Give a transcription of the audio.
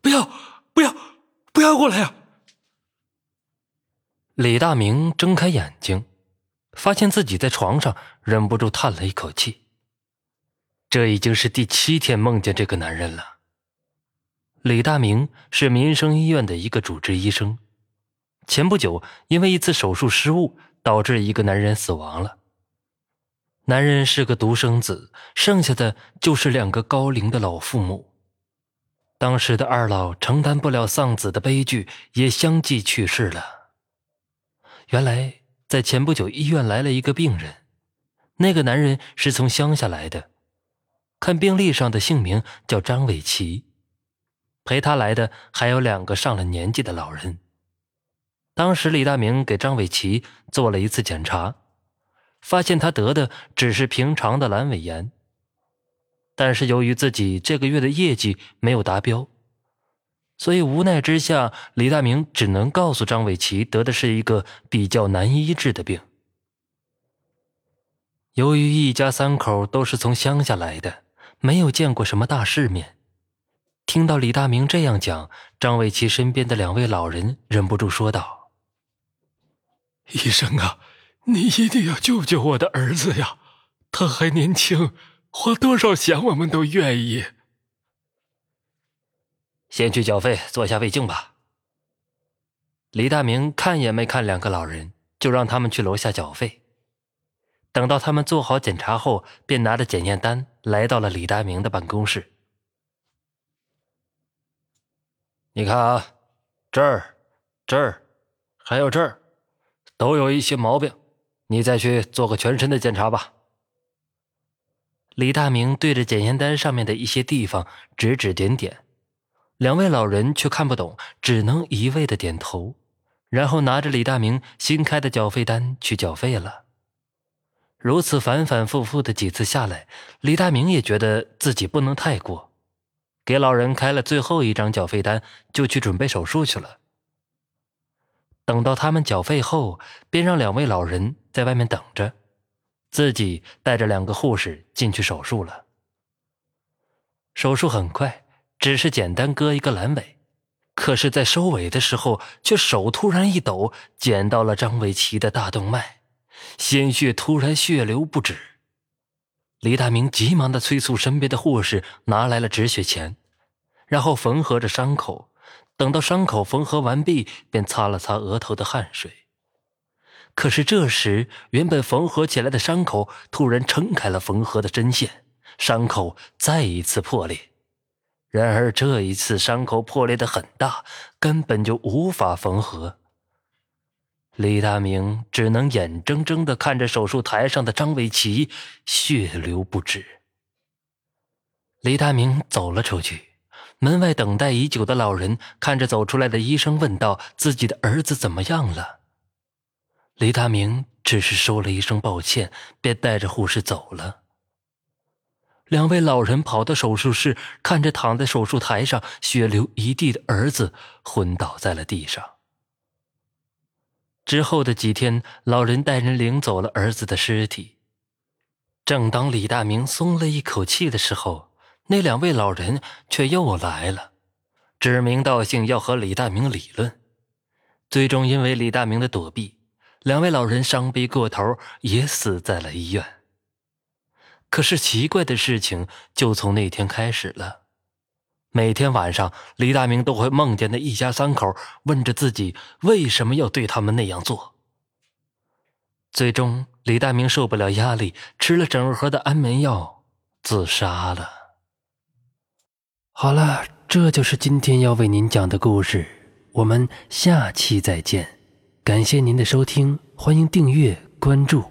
不要，不要，不要过来呀！李大明睁开眼睛，发现自己在床上，忍不住叹了一口气。这已经是第七天梦见这个男人了。李大明是民生医院的一个主治医生，前不久因为一次手术失误，导致一个男人死亡了。男人是个独生子，剩下的就是两个高龄的老父母。当时的二老承担不了丧子的悲剧，也相继去世了。原来，在前不久，医院来了一个病人。那个男人是从乡下来的，看病历上的姓名叫张伟奇。陪他来的还有两个上了年纪的老人。当时，李大明给张伟奇做了一次检查，发现他得的只是平常的阑尾炎。但是，由于自己这个月的业绩没有达标。所以无奈之下，李大明只能告诉张伟奇，得的是一个比较难医治的病。由于一家三口都是从乡下来的，没有见过什么大世面，听到李大明这样讲，张伟奇身边的两位老人忍不住说道：“医生啊，你一定要救救我的儿子呀！他还年轻，花多少钱我们都愿意。”先去缴费，做下胃镜吧。李大明看也没看两个老人，就让他们去楼下缴费。等到他们做好检查后，便拿着检验单来到了李大明的办公室。你看啊，这儿、这儿，还有这儿，都有一些毛病，你再去做个全身的检查吧。李大明对着检验单上面的一些地方指指点点。两位老人却看不懂，只能一味的点头，然后拿着李大明新开的缴费单去缴费了。如此反反复复的几次下来，李大明也觉得自己不能太过，给老人开了最后一张缴费单，就去准备手术去了。等到他们缴费后，便让两位老人在外面等着，自己带着两个护士进去手术了。手术很快。只是简单割一个阑尾，可是，在收尾的时候，却手突然一抖，剪到了张伟奇的大动脉，鲜血突然血流不止。李大明急忙的催促身边的护士拿来了止血钳，然后缝合着伤口。等到伤口缝合完毕，便擦了擦额头的汗水。可是这时，原本缝合起来的伤口突然撑开了缝合的针线，伤口再一次破裂。然而这一次伤口破裂的很大，根本就无法缝合。李大明只能眼睁睁的看着手术台上的张伟奇血流不止。李大明走了出去，门外等待已久的老人看着走出来的医生，问道：“自己的儿子怎么样了？”李大明只是说了一声抱歉，便带着护士走了。两位老人跑到手术室，看着躺在手术台上血流一地的儿子，昏倒在了地上。之后的几天，老人带人领走了儿子的尸体。正当李大明松了一口气的时候，那两位老人却又来了，指名道姓要和李大明理论。最终，因为李大明的躲避，两位老人伤悲过头，也死在了医院。可是奇怪的事情就从那天开始了。每天晚上，李大明都会梦见那一家三口，问着自己为什么要对他们那样做。最终，李大明受不了压力，吃了整盒的安眠药，自杀了。好了，这就是今天要为您讲的故事，我们下期再见。感谢您的收听，欢迎订阅关注。